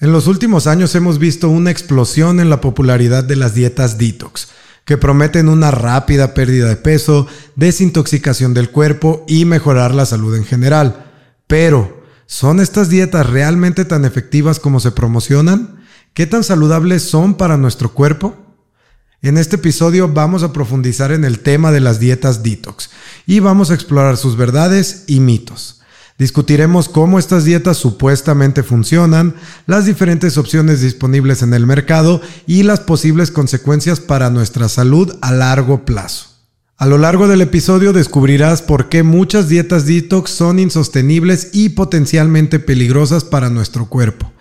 En los últimos años hemos visto una explosión en la popularidad de las dietas detox, que prometen una rápida pérdida de peso, desintoxicación del cuerpo y mejorar la salud en general. Pero, ¿son estas dietas realmente tan efectivas como se promocionan? ¿Qué tan saludables son para nuestro cuerpo? En este episodio vamos a profundizar en el tema de las dietas detox y vamos a explorar sus verdades y mitos. Discutiremos cómo estas dietas supuestamente funcionan, las diferentes opciones disponibles en el mercado y las posibles consecuencias para nuestra salud a largo plazo. A lo largo del episodio descubrirás por qué muchas dietas detox son insostenibles y potencialmente peligrosas para nuestro cuerpo.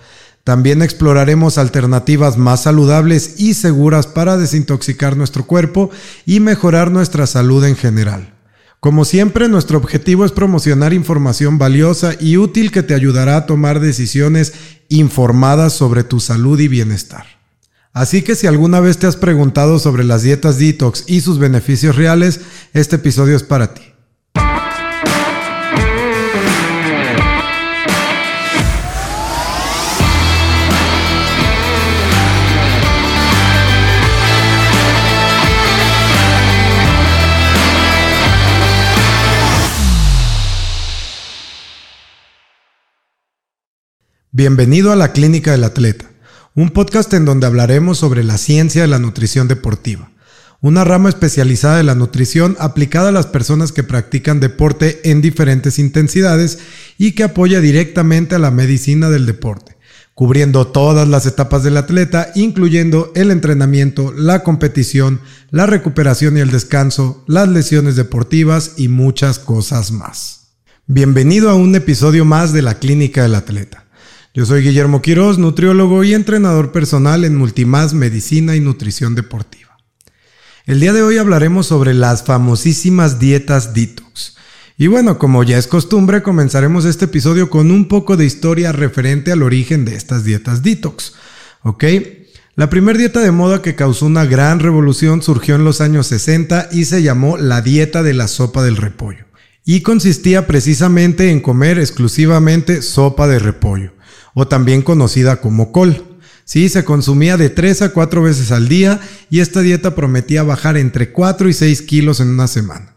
También exploraremos alternativas más saludables y seguras para desintoxicar nuestro cuerpo y mejorar nuestra salud en general. Como siempre, nuestro objetivo es promocionar información valiosa y útil que te ayudará a tomar decisiones informadas sobre tu salud y bienestar. Así que si alguna vez te has preguntado sobre las dietas detox y sus beneficios reales, este episodio es para ti. Bienvenido a la Clínica del Atleta, un podcast en donde hablaremos sobre la ciencia de la nutrición deportiva, una rama especializada de la nutrición aplicada a las personas que practican deporte en diferentes intensidades y que apoya directamente a la medicina del deporte, cubriendo todas las etapas del atleta, incluyendo el entrenamiento, la competición, la recuperación y el descanso, las lesiones deportivas y muchas cosas más. Bienvenido a un episodio más de la Clínica del Atleta. Yo soy Guillermo Quiroz, nutriólogo y entrenador personal en Multimás Medicina y Nutrición Deportiva. El día de hoy hablaremos sobre las famosísimas dietas detox. Y bueno, como ya es costumbre, comenzaremos este episodio con un poco de historia referente al origen de estas dietas detox. ¿Ok? La primera dieta de moda que causó una gran revolución surgió en los años 60 y se llamó la dieta de la sopa del repollo. Y consistía precisamente en comer exclusivamente sopa de repollo o también conocida como col. Sí, se consumía de 3 a 4 veces al día y esta dieta prometía bajar entre 4 y 6 kilos en una semana.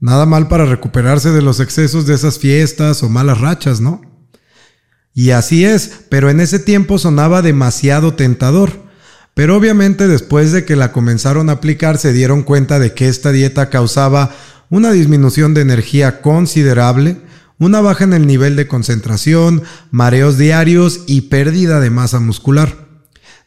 Nada mal para recuperarse de los excesos de esas fiestas o malas rachas, ¿no? Y así es, pero en ese tiempo sonaba demasiado tentador. Pero obviamente después de que la comenzaron a aplicar se dieron cuenta de que esta dieta causaba una disminución de energía considerable, una baja en el nivel de concentración, mareos diarios y pérdida de masa muscular.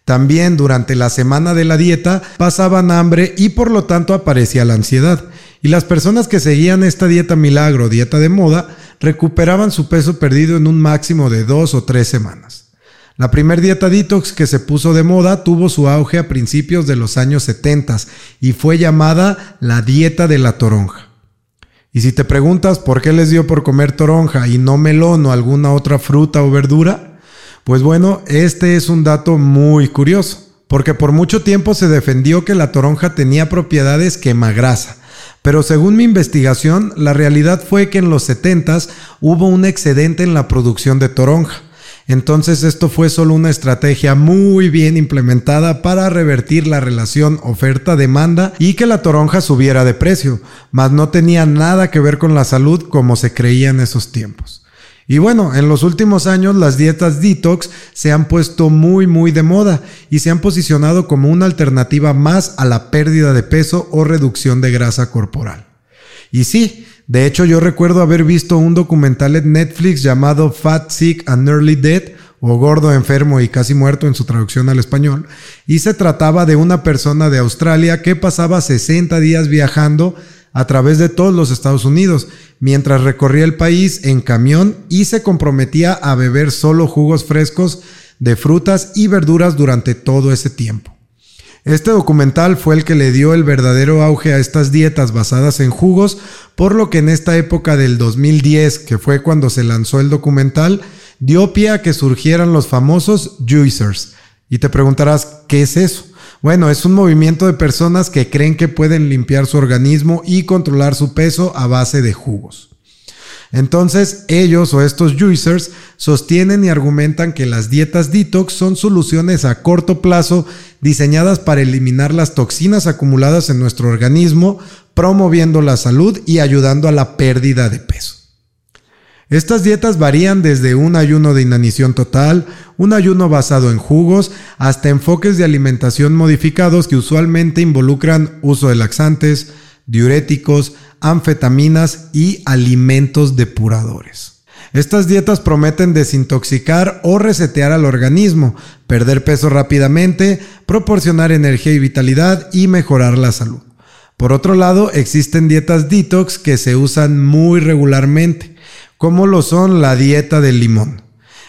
También durante la semana de la dieta pasaban hambre y por lo tanto aparecía la ansiedad. Y las personas que seguían esta dieta milagro, dieta de moda, recuperaban su peso perdido en un máximo de dos o tres semanas. La primer dieta detox que se puso de moda tuvo su auge a principios de los años 70 y fue llamada la dieta de la toronja. Y si te preguntas por qué les dio por comer toronja y no melón o alguna otra fruta o verdura, pues bueno, este es un dato muy curioso, porque por mucho tiempo se defendió que la toronja tenía propiedades quemagrasa. Pero según mi investigación, la realidad fue que en los 70s hubo un excedente en la producción de toronja entonces esto fue solo una estrategia muy bien implementada para revertir la relación oferta-demanda y que la toronja subiera de precio, mas no tenía nada que ver con la salud como se creía en esos tiempos. Y bueno, en los últimos años las dietas detox se han puesto muy muy de moda y se han posicionado como una alternativa más a la pérdida de peso o reducción de grasa corporal. Y sí, de hecho, yo recuerdo haber visto un documental en Netflix llamado Fat, Sick and Early Dead, o Gordo, Enfermo y Casi Muerto en su traducción al español, y se trataba de una persona de Australia que pasaba 60 días viajando a través de todos los Estados Unidos, mientras recorría el país en camión y se comprometía a beber solo jugos frescos de frutas y verduras durante todo ese tiempo. Este documental fue el que le dio el verdadero auge a estas dietas basadas en jugos, por lo que en esta época del 2010, que fue cuando se lanzó el documental, dio pie a que surgieran los famosos juicers. Y te preguntarás, ¿qué es eso? Bueno, es un movimiento de personas que creen que pueden limpiar su organismo y controlar su peso a base de jugos. Entonces ellos o estos juicers sostienen y argumentan que las dietas detox son soluciones a corto plazo diseñadas para eliminar las toxinas acumuladas en nuestro organismo, promoviendo la salud y ayudando a la pérdida de peso. Estas dietas varían desde un ayuno de inanición total, un ayuno basado en jugos, hasta enfoques de alimentación modificados que usualmente involucran uso de laxantes, diuréticos, anfetaminas y alimentos depuradores. Estas dietas prometen desintoxicar o resetear al organismo, perder peso rápidamente, proporcionar energía y vitalidad y mejorar la salud. Por otro lado, existen dietas detox que se usan muy regularmente, como lo son la dieta del limón.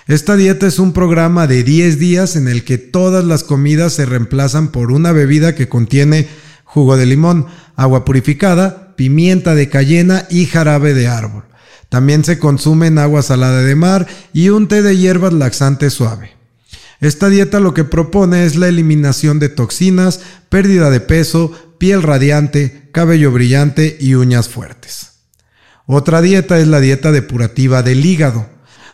Esta dieta es un programa de 10 días en el que todas las comidas se reemplazan por una bebida que contiene jugo de limón, agua purificada, pimienta de cayena y jarabe de árbol. También se consumen agua salada de mar y un té de hierbas laxante suave. Esta dieta lo que propone es la eliminación de toxinas, pérdida de peso, piel radiante, cabello brillante y uñas fuertes. Otra dieta es la dieta depurativa del hígado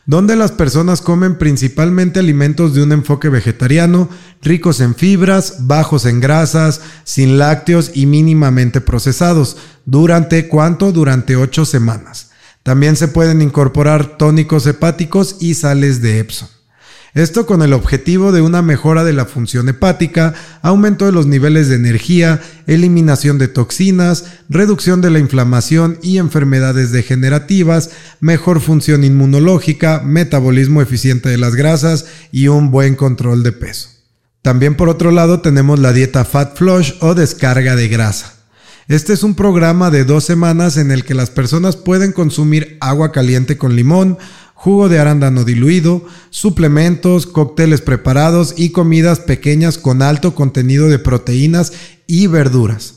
donde las personas comen principalmente alimentos de un enfoque vegetariano, ricos en fibras, bajos en grasas, sin lácteos y mínimamente procesados. ¿Durante cuánto? Durante 8 semanas. También se pueden incorporar tónicos hepáticos y sales de Epsom. Esto con el objetivo de una mejora de la función hepática, aumento de los niveles de energía, eliminación de toxinas, reducción de la inflamación y enfermedades degenerativas, mejor función inmunológica, metabolismo eficiente de las grasas y un buen control de peso. También por otro lado tenemos la dieta Fat Flush o descarga de grasa. Este es un programa de dos semanas en el que las personas pueden consumir agua caliente con limón, jugo de arándano diluido, suplementos, cócteles preparados y comidas pequeñas con alto contenido de proteínas y verduras.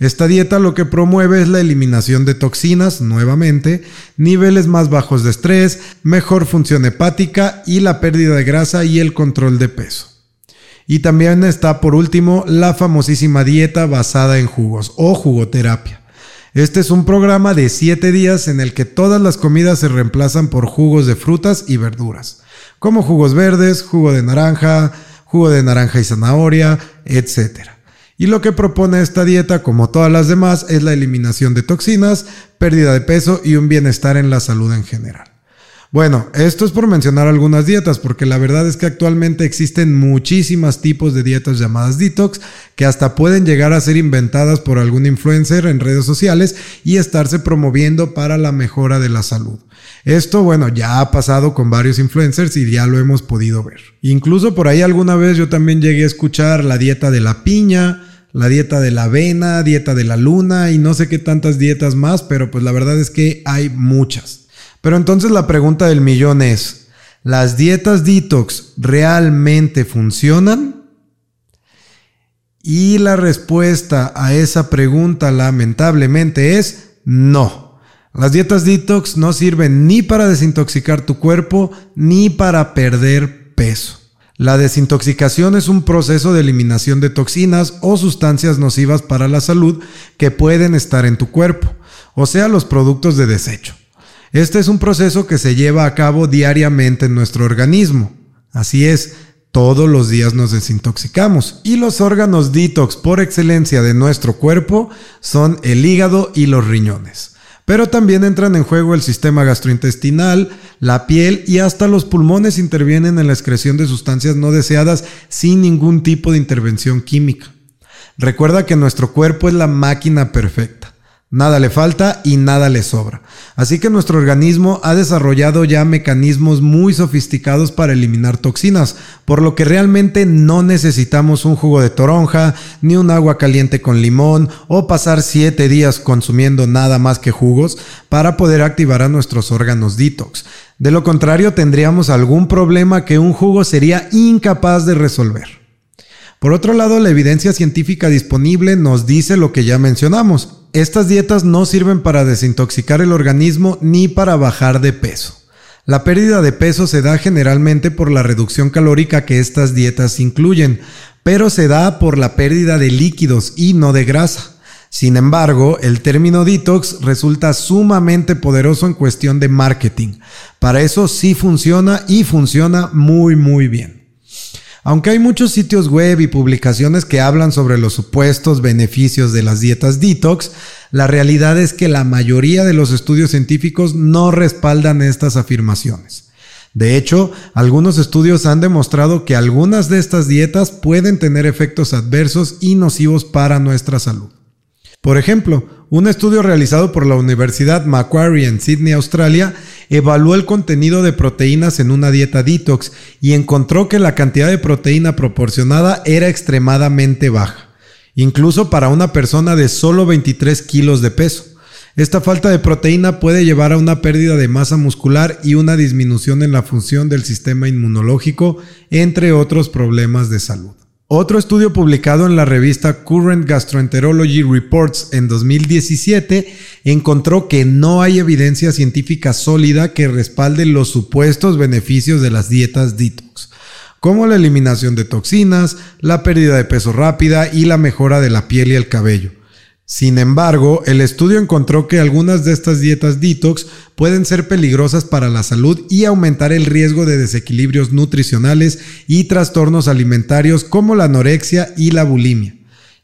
Esta dieta lo que promueve es la eliminación de toxinas, nuevamente, niveles más bajos de estrés, mejor función hepática y la pérdida de grasa y el control de peso. Y también está por último la famosísima dieta basada en jugos o jugoterapia. Este es un programa de 7 días en el que todas las comidas se reemplazan por jugos de frutas y verduras, como jugos verdes, jugo de naranja, jugo de naranja y zanahoria, etc. Y lo que propone esta dieta, como todas las demás, es la eliminación de toxinas, pérdida de peso y un bienestar en la salud en general. Bueno, esto es por mencionar algunas dietas, porque la verdad es que actualmente existen muchísimos tipos de dietas llamadas detox que hasta pueden llegar a ser inventadas por algún influencer en redes sociales y estarse promoviendo para la mejora de la salud. Esto, bueno, ya ha pasado con varios influencers y ya lo hemos podido ver. Incluso por ahí alguna vez yo también llegué a escuchar la dieta de la piña, la dieta de la avena, dieta de la luna y no sé qué tantas dietas más, pero pues la verdad es que hay muchas. Pero entonces la pregunta del millón es, ¿las dietas detox realmente funcionan? Y la respuesta a esa pregunta lamentablemente es no. Las dietas detox no sirven ni para desintoxicar tu cuerpo ni para perder peso. La desintoxicación es un proceso de eliminación de toxinas o sustancias nocivas para la salud que pueden estar en tu cuerpo, o sea, los productos de desecho. Este es un proceso que se lleva a cabo diariamente en nuestro organismo. Así es, todos los días nos desintoxicamos y los órganos detox por excelencia de nuestro cuerpo son el hígado y los riñones. Pero también entran en juego el sistema gastrointestinal, la piel y hasta los pulmones intervienen en la excreción de sustancias no deseadas sin ningún tipo de intervención química. Recuerda que nuestro cuerpo es la máquina perfecta. Nada le falta y nada le sobra. Así que nuestro organismo ha desarrollado ya mecanismos muy sofisticados para eliminar toxinas, por lo que realmente no necesitamos un jugo de toronja, ni un agua caliente con limón, o pasar 7 días consumiendo nada más que jugos para poder activar a nuestros órganos detox. De lo contrario, tendríamos algún problema que un jugo sería incapaz de resolver. Por otro lado, la evidencia científica disponible nos dice lo que ya mencionamos. Estas dietas no sirven para desintoxicar el organismo ni para bajar de peso. La pérdida de peso se da generalmente por la reducción calórica que estas dietas incluyen, pero se da por la pérdida de líquidos y no de grasa. Sin embargo, el término detox resulta sumamente poderoso en cuestión de marketing. Para eso sí funciona y funciona muy muy bien. Aunque hay muchos sitios web y publicaciones que hablan sobre los supuestos beneficios de las dietas detox, la realidad es que la mayoría de los estudios científicos no respaldan estas afirmaciones. De hecho, algunos estudios han demostrado que algunas de estas dietas pueden tener efectos adversos y nocivos para nuestra salud. Por ejemplo, un estudio realizado por la Universidad Macquarie en Sydney, Australia, evaluó el contenido de proteínas en una dieta detox y encontró que la cantidad de proteína proporcionada era extremadamente baja, incluso para una persona de solo 23 kilos de peso. Esta falta de proteína puede llevar a una pérdida de masa muscular y una disminución en la función del sistema inmunológico, entre otros problemas de salud. Otro estudio publicado en la revista Current Gastroenterology Reports en 2017 encontró que no hay evidencia científica sólida que respalde los supuestos beneficios de las dietas detox, como la eliminación de toxinas, la pérdida de peso rápida y la mejora de la piel y el cabello. Sin embargo, el estudio encontró que algunas de estas dietas detox pueden ser peligrosas para la salud y aumentar el riesgo de desequilibrios nutricionales y trastornos alimentarios como la anorexia y la bulimia,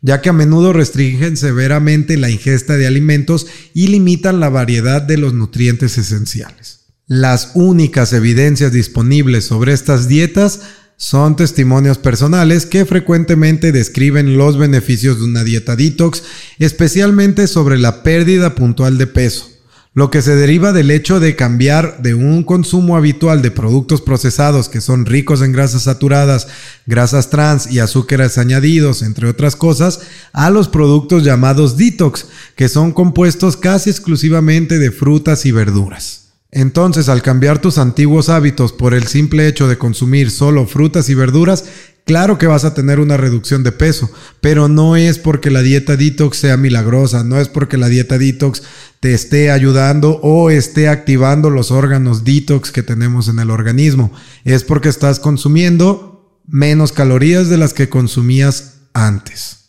ya que a menudo restringen severamente la ingesta de alimentos y limitan la variedad de los nutrientes esenciales. Las únicas evidencias disponibles sobre estas dietas son testimonios personales que frecuentemente describen los beneficios de una dieta detox, especialmente sobre la pérdida puntual de peso, lo que se deriva del hecho de cambiar de un consumo habitual de productos procesados que son ricos en grasas saturadas, grasas trans y azúcares añadidos, entre otras cosas, a los productos llamados detox, que son compuestos casi exclusivamente de frutas y verduras. Entonces, al cambiar tus antiguos hábitos por el simple hecho de consumir solo frutas y verduras, claro que vas a tener una reducción de peso, pero no es porque la dieta detox sea milagrosa, no es porque la dieta detox te esté ayudando o esté activando los órganos detox que tenemos en el organismo, es porque estás consumiendo menos calorías de las que consumías antes.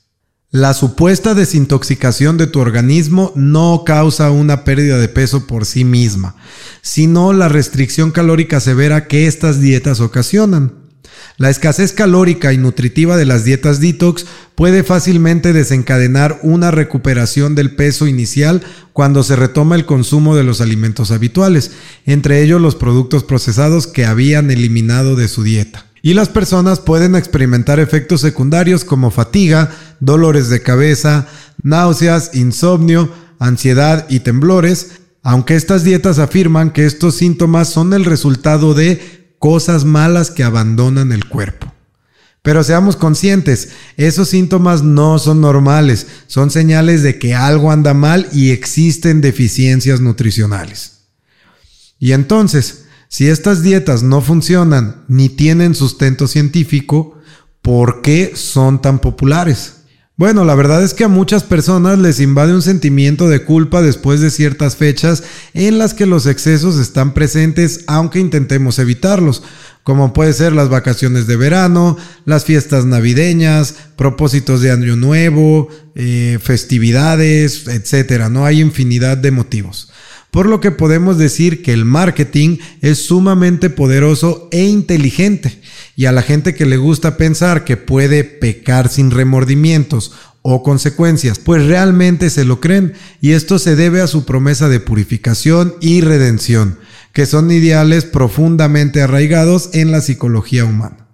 La supuesta desintoxicación de tu organismo no causa una pérdida de peso por sí misma, sino la restricción calórica severa que estas dietas ocasionan. La escasez calórica y nutritiva de las dietas detox puede fácilmente desencadenar una recuperación del peso inicial cuando se retoma el consumo de los alimentos habituales, entre ellos los productos procesados que habían eliminado de su dieta y las personas pueden experimentar efectos secundarios como fatiga, dolores de cabeza, náuseas, insomnio, ansiedad y temblores, aunque estas dietas afirman que estos síntomas son el resultado de cosas malas que abandonan el cuerpo. Pero seamos conscientes, esos síntomas no son normales, son señales de que algo anda mal y existen deficiencias nutricionales. Y entonces, si estas dietas no funcionan ni tienen sustento científico, ¿por qué son tan populares? Bueno, la verdad es que a muchas personas les invade un sentimiento de culpa después de ciertas fechas en las que los excesos están presentes aunque intentemos evitarlos, como puede ser las vacaciones de verano, las fiestas navideñas, propósitos de año nuevo, eh, festividades, etc. No hay infinidad de motivos por lo que podemos decir que el marketing es sumamente poderoso e inteligente. Y a la gente que le gusta pensar que puede pecar sin remordimientos o consecuencias, pues realmente se lo creen y esto se debe a su promesa de purificación y redención, que son ideales profundamente arraigados en la psicología humana.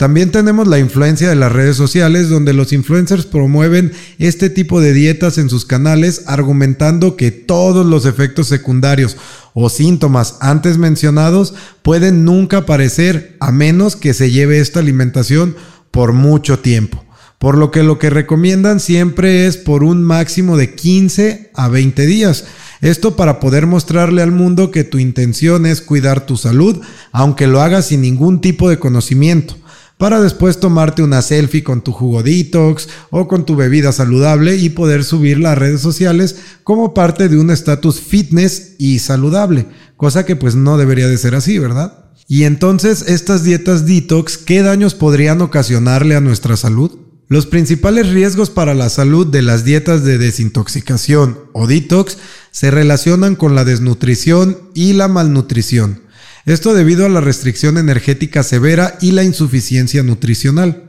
También tenemos la influencia de las redes sociales donde los influencers promueven este tipo de dietas en sus canales argumentando que todos los efectos secundarios o síntomas antes mencionados pueden nunca aparecer a menos que se lleve esta alimentación por mucho tiempo. Por lo que lo que recomiendan siempre es por un máximo de 15 a 20 días. Esto para poder mostrarle al mundo que tu intención es cuidar tu salud, aunque lo hagas sin ningún tipo de conocimiento para después tomarte una selfie con tu jugo detox o con tu bebida saludable y poder subirla a redes sociales como parte de un estatus fitness y saludable, cosa que pues no debería de ser así, ¿verdad? Y entonces estas dietas detox, ¿qué daños podrían ocasionarle a nuestra salud? Los principales riesgos para la salud de las dietas de desintoxicación o detox se relacionan con la desnutrición y la malnutrición. Esto debido a la restricción energética severa y la insuficiencia nutricional.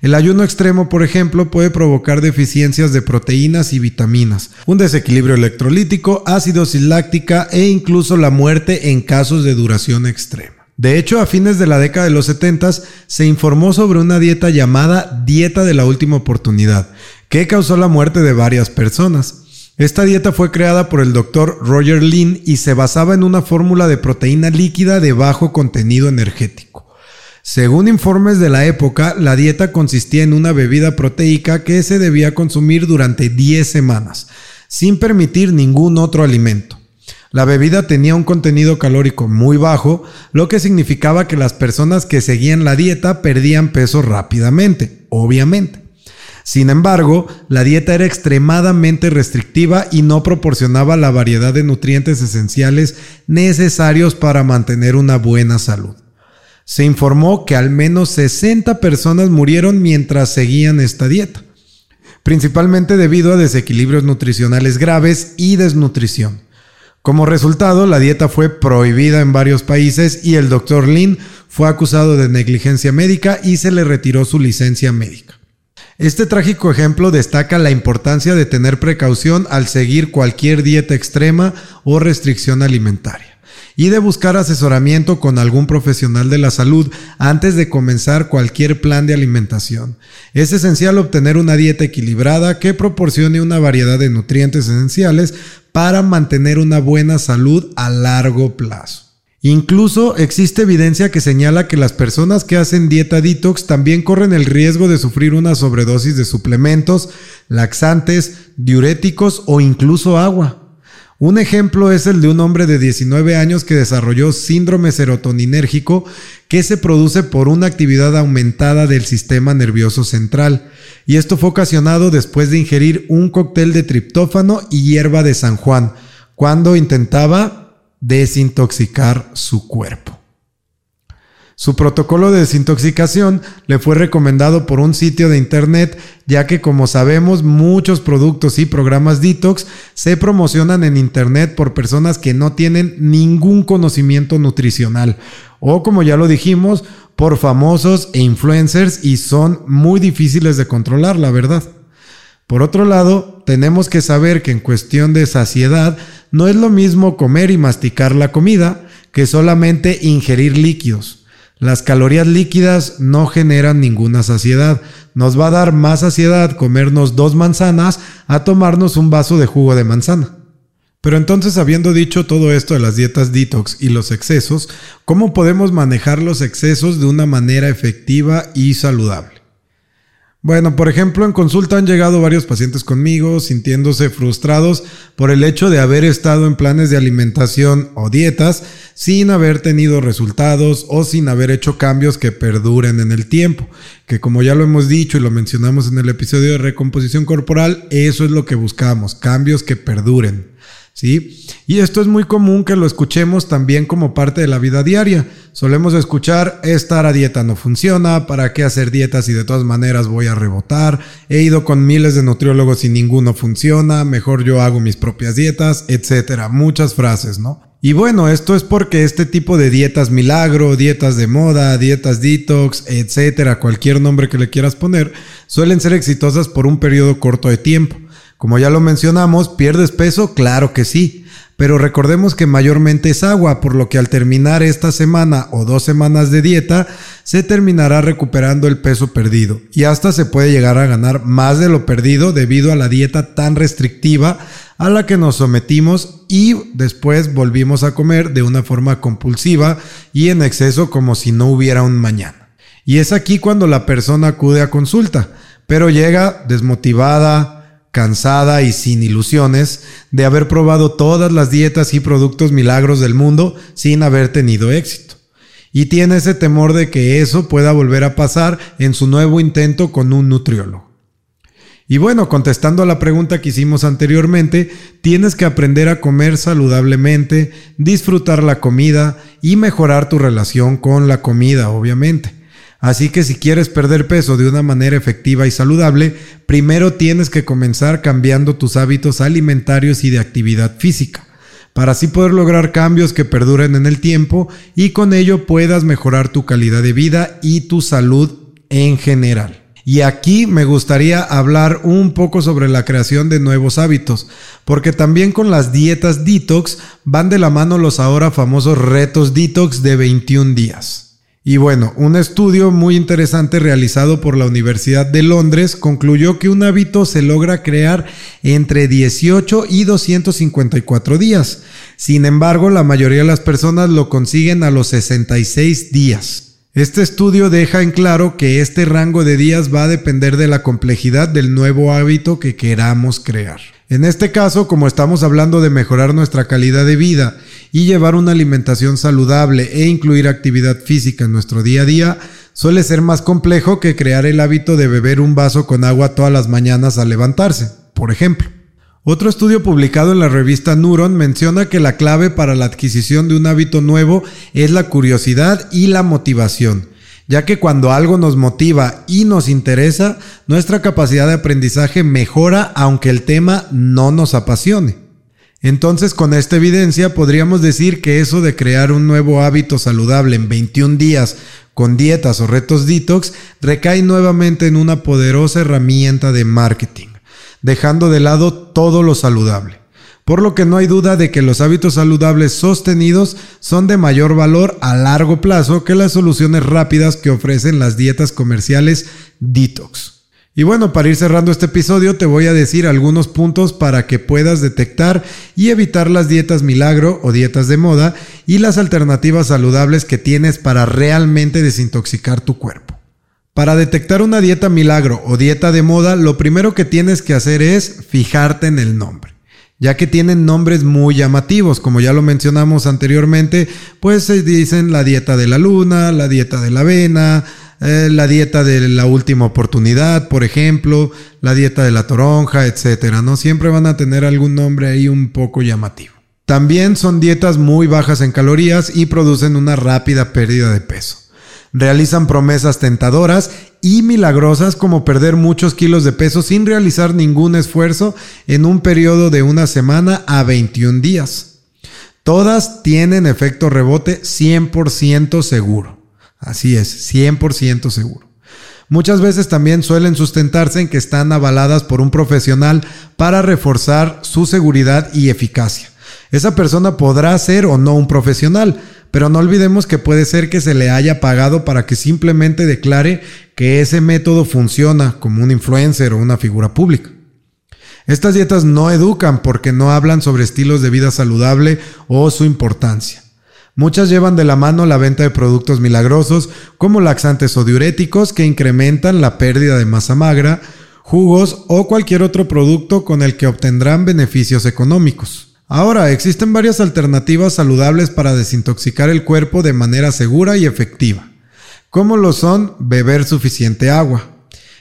El ayuno extremo, por ejemplo, puede provocar deficiencias de proteínas y vitaminas, un desequilibrio electrolítico, acidosis láctica e incluso la muerte en casos de duración extrema. De hecho, a fines de la década de los 70 se informó sobre una dieta llamada dieta de la última oportunidad, que causó la muerte de varias personas. Esta dieta fue creada por el doctor Roger Lynn y se basaba en una fórmula de proteína líquida de bajo contenido energético. Según informes de la época, la dieta consistía en una bebida proteica que se debía consumir durante 10 semanas, sin permitir ningún otro alimento. La bebida tenía un contenido calórico muy bajo, lo que significaba que las personas que seguían la dieta perdían peso rápidamente, obviamente. Sin embargo, la dieta era extremadamente restrictiva y no proporcionaba la variedad de nutrientes esenciales necesarios para mantener una buena salud. Se informó que al menos 60 personas murieron mientras seguían esta dieta, principalmente debido a desequilibrios nutricionales graves y desnutrición. Como resultado, la dieta fue prohibida en varios países y el Dr. Lin fue acusado de negligencia médica y se le retiró su licencia médica. Este trágico ejemplo destaca la importancia de tener precaución al seguir cualquier dieta extrema o restricción alimentaria y de buscar asesoramiento con algún profesional de la salud antes de comenzar cualquier plan de alimentación. Es esencial obtener una dieta equilibrada que proporcione una variedad de nutrientes esenciales para mantener una buena salud a largo plazo. Incluso existe evidencia que señala que las personas que hacen dieta detox también corren el riesgo de sufrir una sobredosis de suplementos, laxantes, diuréticos o incluso agua. Un ejemplo es el de un hombre de 19 años que desarrolló síndrome serotoninérgico que se produce por una actividad aumentada del sistema nervioso central, y esto fue ocasionado después de ingerir un cóctel de triptófano y hierba de San Juan, cuando intentaba desintoxicar su cuerpo. Su protocolo de desintoxicación le fue recomendado por un sitio de internet, ya que como sabemos muchos productos y programas detox se promocionan en internet por personas que no tienen ningún conocimiento nutricional o como ya lo dijimos, por famosos e influencers y son muy difíciles de controlar, la verdad. Por otro lado, tenemos que saber que en cuestión de saciedad no es lo mismo comer y masticar la comida que solamente ingerir líquidos. Las calorías líquidas no generan ninguna saciedad. Nos va a dar más saciedad comernos dos manzanas a tomarnos un vaso de jugo de manzana. Pero entonces, habiendo dicho todo esto de las dietas detox y los excesos, ¿cómo podemos manejar los excesos de una manera efectiva y saludable? Bueno, por ejemplo, en consulta han llegado varios pacientes conmigo sintiéndose frustrados por el hecho de haber estado en planes de alimentación o dietas sin haber tenido resultados o sin haber hecho cambios que perduren en el tiempo. Que como ya lo hemos dicho y lo mencionamos en el episodio de recomposición corporal, eso es lo que buscamos, cambios que perduren. ¿Sí? Y esto es muy común que lo escuchemos también como parte de la vida diaria. Solemos escuchar, estar a dieta no funciona, ¿para qué hacer dietas si de todas maneras voy a rebotar? He ido con miles de nutriólogos y ninguno funciona, mejor yo hago mis propias dietas, etcétera. Muchas frases, ¿no? Y bueno, esto es porque este tipo de dietas milagro, dietas de moda, dietas detox, etcétera, cualquier nombre que le quieras poner, suelen ser exitosas por un periodo corto de tiempo. Como ya lo mencionamos, ¿pierdes peso? Claro que sí. Pero recordemos que mayormente es agua, por lo que al terminar esta semana o dos semanas de dieta, se terminará recuperando el peso perdido y hasta se puede llegar a ganar más de lo perdido debido a la dieta tan restrictiva a la que nos sometimos y después volvimos a comer de una forma compulsiva y en exceso como si no hubiera un mañana. Y es aquí cuando la persona acude a consulta, pero llega desmotivada, cansada y sin ilusiones de haber probado todas las dietas y productos milagros del mundo sin haber tenido éxito. Y tiene ese temor de que eso pueda volver a pasar en su nuevo intento con un nutriólogo. Y bueno, contestando a la pregunta que hicimos anteriormente, tienes que aprender a comer saludablemente, disfrutar la comida y mejorar tu relación con la comida, obviamente. Así que si quieres perder peso de una manera efectiva y saludable, primero tienes que comenzar cambiando tus hábitos alimentarios y de actividad física, para así poder lograr cambios que perduren en el tiempo y con ello puedas mejorar tu calidad de vida y tu salud en general. Y aquí me gustaría hablar un poco sobre la creación de nuevos hábitos, porque también con las dietas detox van de la mano los ahora famosos retos detox de 21 días. Y bueno, un estudio muy interesante realizado por la Universidad de Londres concluyó que un hábito se logra crear entre 18 y 254 días. Sin embargo, la mayoría de las personas lo consiguen a los 66 días. Este estudio deja en claro que este rango de días va a depender de la complejidad del nuevo hábito que queramos crear. En este caso, como estamos hablando de mejorar nuestra calidad de vida y llevar una alimentación saludable e incluir actividad física en nuestro día a día, suele ser más complejo que crear el hábito de beber un vaso con agua todas las mañanas al levantarse, por ejemplo. Otro estudio publicado en la revista Neuron menciona que la clave para la adquisición de un hábito nuevo es la curiosidad y la motivación ya que cuando algo nos motiva y nos interesa, nuestra capacidad de aprendizaje mejora aunque el tema no nos apasione. Entonces con esta evidencia podríamos decir que eso de crear un nuevo hábito saludable en 21 días con dietas o retos detox recae nuevamente en una poderosa herramienta de marketing, dejando de lado todo lo saludable por lo que no hay duda de que los hábitos saludables sostenidos son de mayor valor a largo plazo que las soluciones rápidas que ofrecen las dietas comerciales detox. Y bueno, para ir cerrando este episodio te voy a decir algunos puntos para que puedas detectar y evitar las dietas milagro o dietas de moda y las alternativas saludables que tienes para realmente desintoxicar tu cuerpo. Para detectar una dieta milagro o dieta de moda, lo primero que tienes que hacer es fijarte en el nombre ya que tienen nombres muy llamativos, como ya lo mencionamos anteriormente, pues se dicen la dieta de la luna, la dieta de la avena, eh, la dieta de la última oportunidad, por ejemplo, la dieta de la toronja, etcétera, ¿no? Siempre van a tener algún nombre ahí un poco llamativo. También son dietas muy bajas en calorías y producen una rápida pérdida de peso. Realizan promesas tentadoras y milagrosas como perder muchos kilos de peso sin realizar ningún esfuerzo en un periodo de una semana a 21 días. Todas tienen efecto rebote 100% seguro. Así es, 100% seguro. Muchas veces también suelen sustentarse en que están avaladas por un profesional para reforzar su seguridad y eficacia. Esa persona podrá ser o no un profesional, pero no olvidemos que puede ser que se le haya pagado para que simplemente declare que ese método funciona como un influencer o una figura pública. Estas dietas no educan porque no hablan sobre estilos de vida saludable o su importancia. Muchas llevan de la mano la venta de productos milagrosos como laxantes o diuréticos que incrementan la pérdida de masa magra, jugos o cualquier otro producto con el que obtendrán beneficios económicos. Ahora, existen varias alternativas saludables para desintoxicar el cuerpo de manera segura y efectiva, como lo son beber suficiente agua.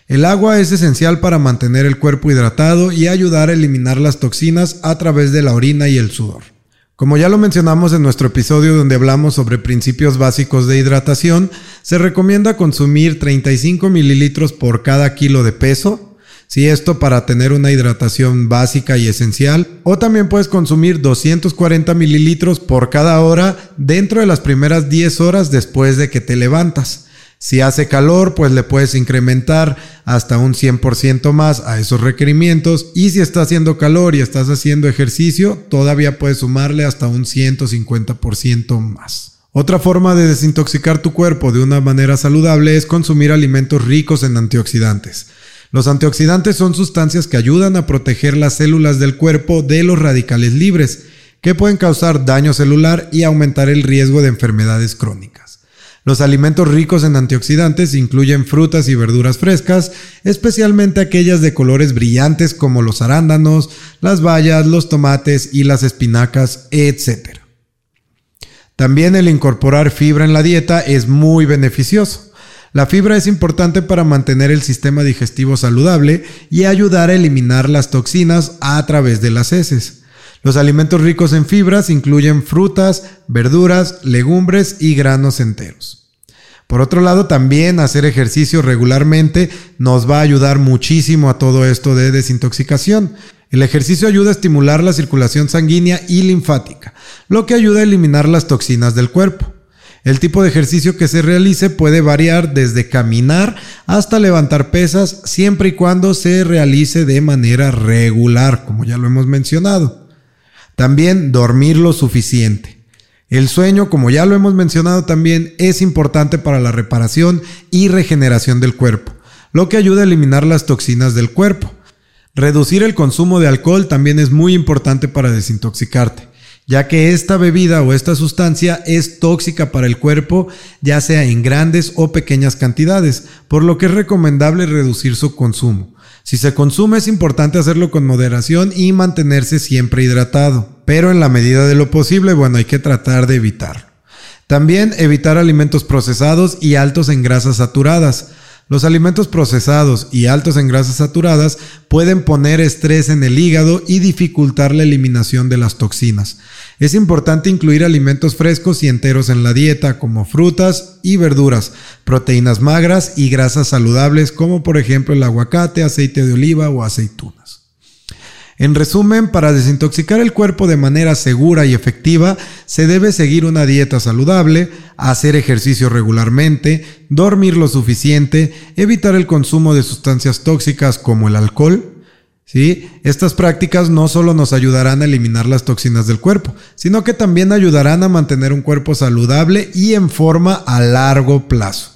El agua es esencial para mantener el cuerpo hidratado y ayudar a eliminar las toxinas a través de la orina y el sudor. Como ya lo mencionamos en nuestro episodio donde hablamos sobre principios básicos de hidratación, se recomienda consumir 35 mililitros por cada kilo de peso, si esto para tener una hidratación básica y esencial. O también puedes consumir 240 mililitros por cada hora dentro de las primeras 10 horas después de que te levantas. Si hace calor, pues le puedes incrementar hasta un 100% más a esos requerimientos. Y si está haciendo calor y estás haciendo ejercicio, todavía puedes sumarle hasta un 150% más. Otra forma de desintoxicar tu cuerpo de una manera saludable es consumir alimentos ricos en antioxidantes. Los antioxidantes son sustancias que ayudan a proteger las células del cuerpo de los radicales libres, que pueden causar daño celular y aumentar el riesgo de enfermedades crónicas. Los alimentos ricos en antioxidantes incluyen frutas y verduras frescas, especialmente aquellas de colores brillantes como los arándanos, las bayas, los tomates y las espinacas, etc. También el incorporar fibra en la dieta es muy beneficioso. La fibra es importante para mantener el sistema digestivo saludable y ayudar a eliminar las toxinas a través de las heces. Los alimentos ricos en fibras incluyen frutas, verduras, legumbres y granos enteros. Por otro lado, también hacer ejercicio regularmente nos va a ayudar muchísimo a todo esto de desintoxicación. El ejercicio ayuda a estimular la circulación sanguínea y linfática, lo que ayuda a eliminar las toxinas del cuerpo. El tipo de ejercicio que se realice puede variar desde caminar hasta levantar pesas, siempre y cuando se realice de manera regular, como ya lo hemos mencionado. También dormir lo suficiente. El sueño, como ya lo hemos mencionado también, es importante para la reparación y regeneración del cuerpo, lo que ayuda a eliminar las toxinas del cuerpo. Reducir el consumo de alcohol también es muy importante para desintoxicarte, ya que esta bebida o esta sustancia es tóxica para el cuerpo, ya sea en grandes o pequeñas cantidades, por lo que es recomendable reducir su consumo. Si se consume es importante hacerlo con moderación y mantenerse siempre hidratado, pero en la medida de lo posible, bueno, hay que tratar de evitarlo. También evitar alimentos procesados y altos en grasas saturadas. Los alimentos procesados y altos en grasas saturadas pueden poner estrés en el hígado y dificultar la eliminación de las toxinas. Es importante incluir alimentos frescos y enteros en la dieta, como frutas y verduras, proteínas magras y grasas saludables, como por ejemplo el aguacate, aceite de oliva o aceitunas. En resumen, para desintoxicar el cuerpo de manera segura y efectiva, se debe seguir una dieta saludable, hacer ejercicio regularmente, dormir lo suficiente, evitar el consumo de sustancias tóxicas como el alcohol, ¿Sí? Estas prácticas no solo nos ayudarán a eliminar las toxinas del cuerpo, sino que también ayudarán a mantener un cuerpo saludable y en forma a largo plazo.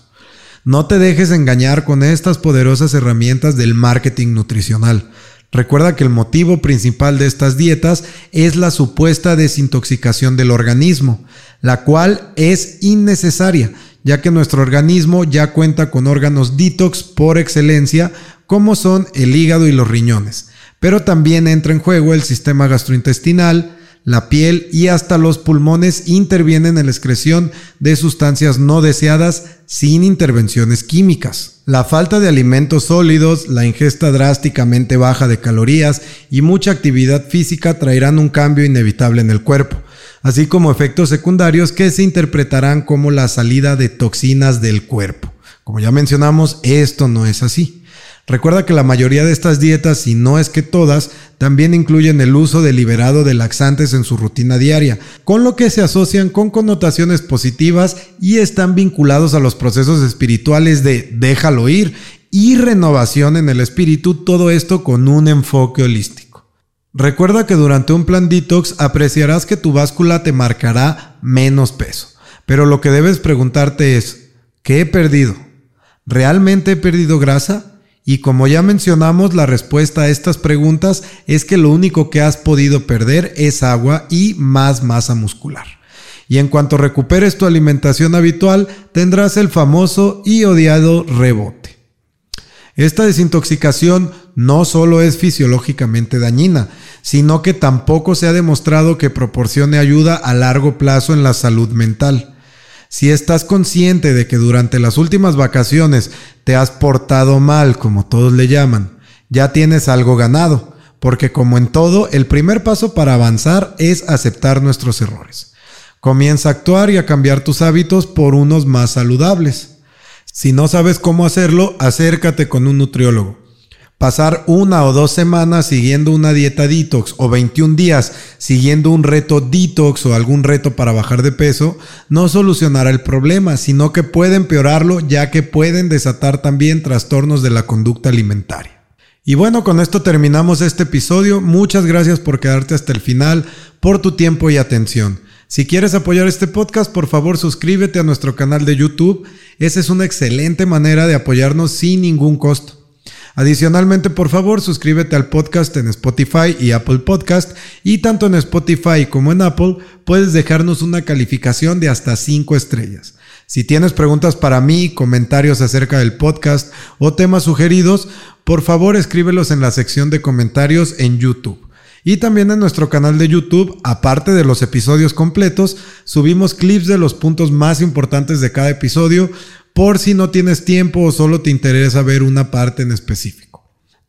No te dejes engañar con estas poderosas herramientas del marketing nutricional. Recuerda que el motivo principal de estas dietas es la supuesta desintoxicación del organismo, la cual es innecesaria, ya que nuestro organismo ya cuenta con órganos detox por excelencia, como son el hígado y los riñones. Pero también entra en juego el sistema gastrointestinal, la piel y hasta los pulmones intervienen en la excreción de sustancias no deseadas sin intervenciones químicas. La falta de alimentos sólidos, la ingesta drásticamente baja de calorías y mucha actividad física traerán un cambio inevitable en el cuerpo, así como efectos secundarios que se interpretarán como la salida de toxinas del cuerpo. Como ya mencionamos, esto no es así. Recuerda que la mayoría de estas dietas, si no es que todas, también incluyen el uso deliberado de laxantes en su rutina diaria, con lo que se asocian con connotaciones positivas y están vinculados a los procesos espirituales de déjalo ir y renovación en el espíritu, todo esto con un enfoque holístico. Recuerda que durante un plan detox apreciarás que tu báscula te marcará menos peso, pero lo que debes preguntarte es, ¿qué he perdido? ¿Realmente he perdido grasa? Y como ya mencionamos, la respuesta a estas preguntas es que lo único que has podido perder es agua y más masa muscular. Y en cuanto recuperes tu alimentación habitual, tendrás el famoso y odiado rebote. Esta desintoxicación no solo es fisiológicamente dañina, sino que tampoco se ha demostrado que proporcione ayuda a largo plazo en la salud mental. Si estás consciente de que durante las últimas vacaciones te has portado mal, como todos le llaman, ya tienes algo ganado, porque como en todo, el primer paso para avanzar es aceptar nuestros errores. Comienza a actuar y a cambiar tus hábitos por unos más saludables. Si no sabes cómo hacerlo, acércate con un nutriólogo. Pasar una o dos semanas siguiendo una dieta detox o 21 días siguiendo un reto detox o algún reto para bajar de peso no solucionará el problema, sino que puede empeorarlo ya que pueden desatar también trastornos de la conducta alimentaria. Y bueno, con esto terminamos este episodio. Muchas gracias por quedarte hasta el final, por tu tiempo y atención. Si quieres apoyar este podcast, por favor suscríbete a nuestro canal de YouTube. Esa es una excelente manera de apoyarnos sin ningún costo. Adicionalmente, por favor, suscríbete al podcast en Spotify y Apple Podcast y tanto en Spotify como en Apple puedes dejarnos una calificación de hasta 5 estrellas. Si tienes preguntas para mí, comentarios acerca del podcast o temas sugeridos, por favor escríbelos en la sección de comentarios en YouTube. Y también en nuestro canal de YouTube, aparte de los episodios completos, subimos clips de los puntos más importantes de cada episodio por si no tienes tiempo o solo te interesa ver una parte en específico.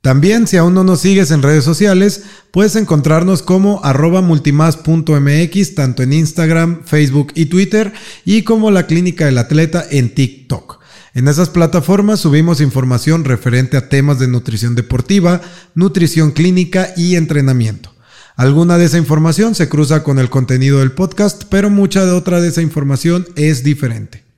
También si aún no nos sigues en redes sociales, puedes encontrarnos como arroba multimas.mx tanto en Instagram, Facebook y Twitter y como la Clínica del Atleta en TikTok. En esas plataformas subimos información referente a temas de nutrición deportiva, nutrición clínica y entrenamiento. Alguna de esa información se cruza con el contenido del podcast, pero mucha de otra de esa información es diferente.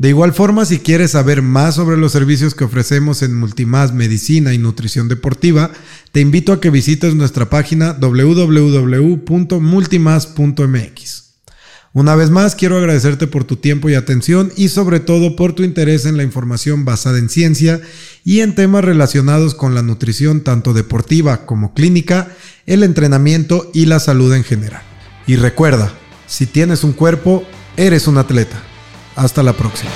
De igual forma, si quieres saber más sobre los servicios que ofrecemos en Multimás Medicina y Nutrición Deportiva, te invito a que visites nuestra página www.multimas.mx. Una vez más, quiero agradecerte por tu tiempo y atención y sobre todo por tu interés en la información basada en ciencia y en temas relacionados con la nutrición tanto deportiva como clínica, el entrenamiento y la salud en general. Y recuerda, si tienes un cuerpo, eres un atleta. Hasta la próxima.